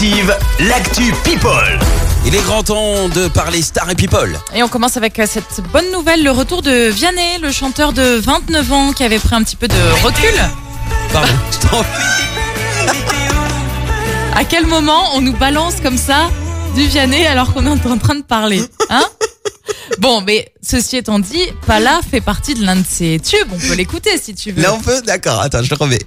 Active, l'actu People. Il est grand temps de parler Star et People. Et on commence avec euh, cette bonne nouvelle, le retour de Vianney, le chanteur de 29 ans qui avait pris un petit peu de recul. Pardon. je t'en- À quel moment on nous balance comme ça du Vianney alors qu'on est en train de parler Hein? Bon, mais ceci étant dit, Pala fait partie de l'un de ses tubes. On peut l'écouter si tu veux. Là on peut D'accord, attends, je le remets.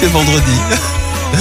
C'est vendredi.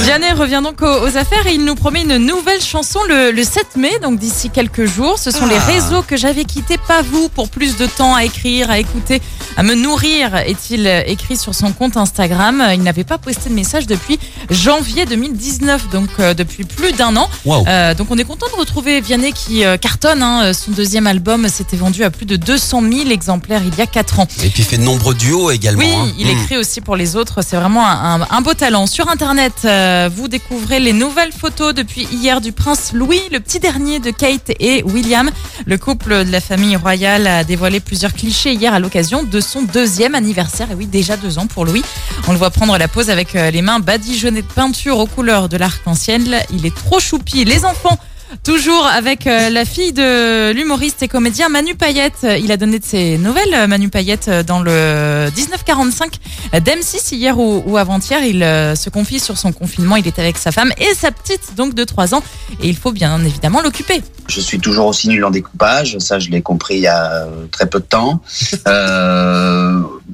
Vianney revient donc aux, aux affaires et il nous promet une nouvelle chanson le, le 7 mai, donc d'ici quelques jours. Ce sont les Ah. réseaux que j'avais quittés, pas vous, pour plus de temps à écrire, à écouter, à me nourrir, est-il écrit sur son compte Instagram. Il n'avait pas posté de message depuis janvier 2019, donc euh, depuis plus d'un an. Euh, donc on est content de retrouver Vianney qui euh, cartonne. hein. Son deuxième album s'était vendu à plus de 200 000 exemplaires il y a 4 ans. Et puis il fait de nombreux duos également. Oui, hein. il Mm. écrit aussi pour les autres. C'est vraiment un, beau talent. Sur Internet, vous découvrez les nouvelles photos depuis hier du prince Louis, le petit dernier de Kate et William. Le couple de la famille royale a dévoilé plusieurs clichés hier à l'occasion de son deuxième anniversaire. Et oui, déjà deux ans pour Louis. On le voit prendre la pose avec euh, les mains badigeonnées de peinture aux couleurs de l'arc-en-ciel. Il est trop choupi. Les enfants Toujours avec euh, la fille de l'humoriste et comédien Manu Payette. Il a donné de ses nouvelles, euh, Manu Payette, euh, dans le 1945 d'M6 hier ou, ou avant-hier. Il se confie sur son confinement. Il est avec sa femme et sa petite, donc de 3 ans. Et il faut bien évidemment l'occuper. Je suis toujours aussi nul en découpage, ça je l'ai compris il y a très peu de temps.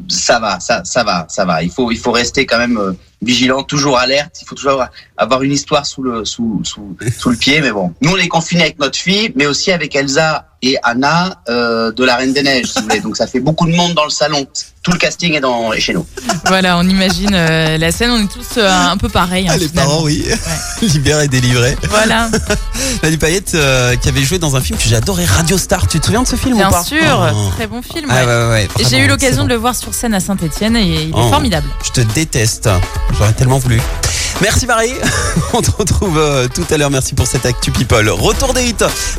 Ça va, ça, ça va, ça va. Il faut, il faut rester quand même vigilant, toujours alerte. Il faut toujours avoir- une histoire sous le, sous, sous le pied. Mais bon, nous on est confinés avec notre fille, mais aussi avec Elsa et Anna euh, de la Reine des Neiges. Si vous voulez. Donc ça fait beaucoup de monde dans le salon. Tout le casting est, dans, est chez nous. Voilà, on imagine euh, la scène. On est tous euh, un peu pareils. hein, Ah, les finalement. parents, oui. Libéré, délivré. Voilà, Manu Payette euh, qui avait joué dans un film que j'ai adoré, Radio Star. Tu te souviens de ce film ou bien pas sûr. Oh. Très bon film. Ah ouais. ouais, ouais, ouais, J'ai eu l'occasion de le voir sur scène à Saint-Etienne et il est Oh. formidable. Je te déteste. J'aurais tellement voulu. Merci Marie. On te retrouve euh, tout à l'heure. Merci pour cette Actu People. Retour des hits.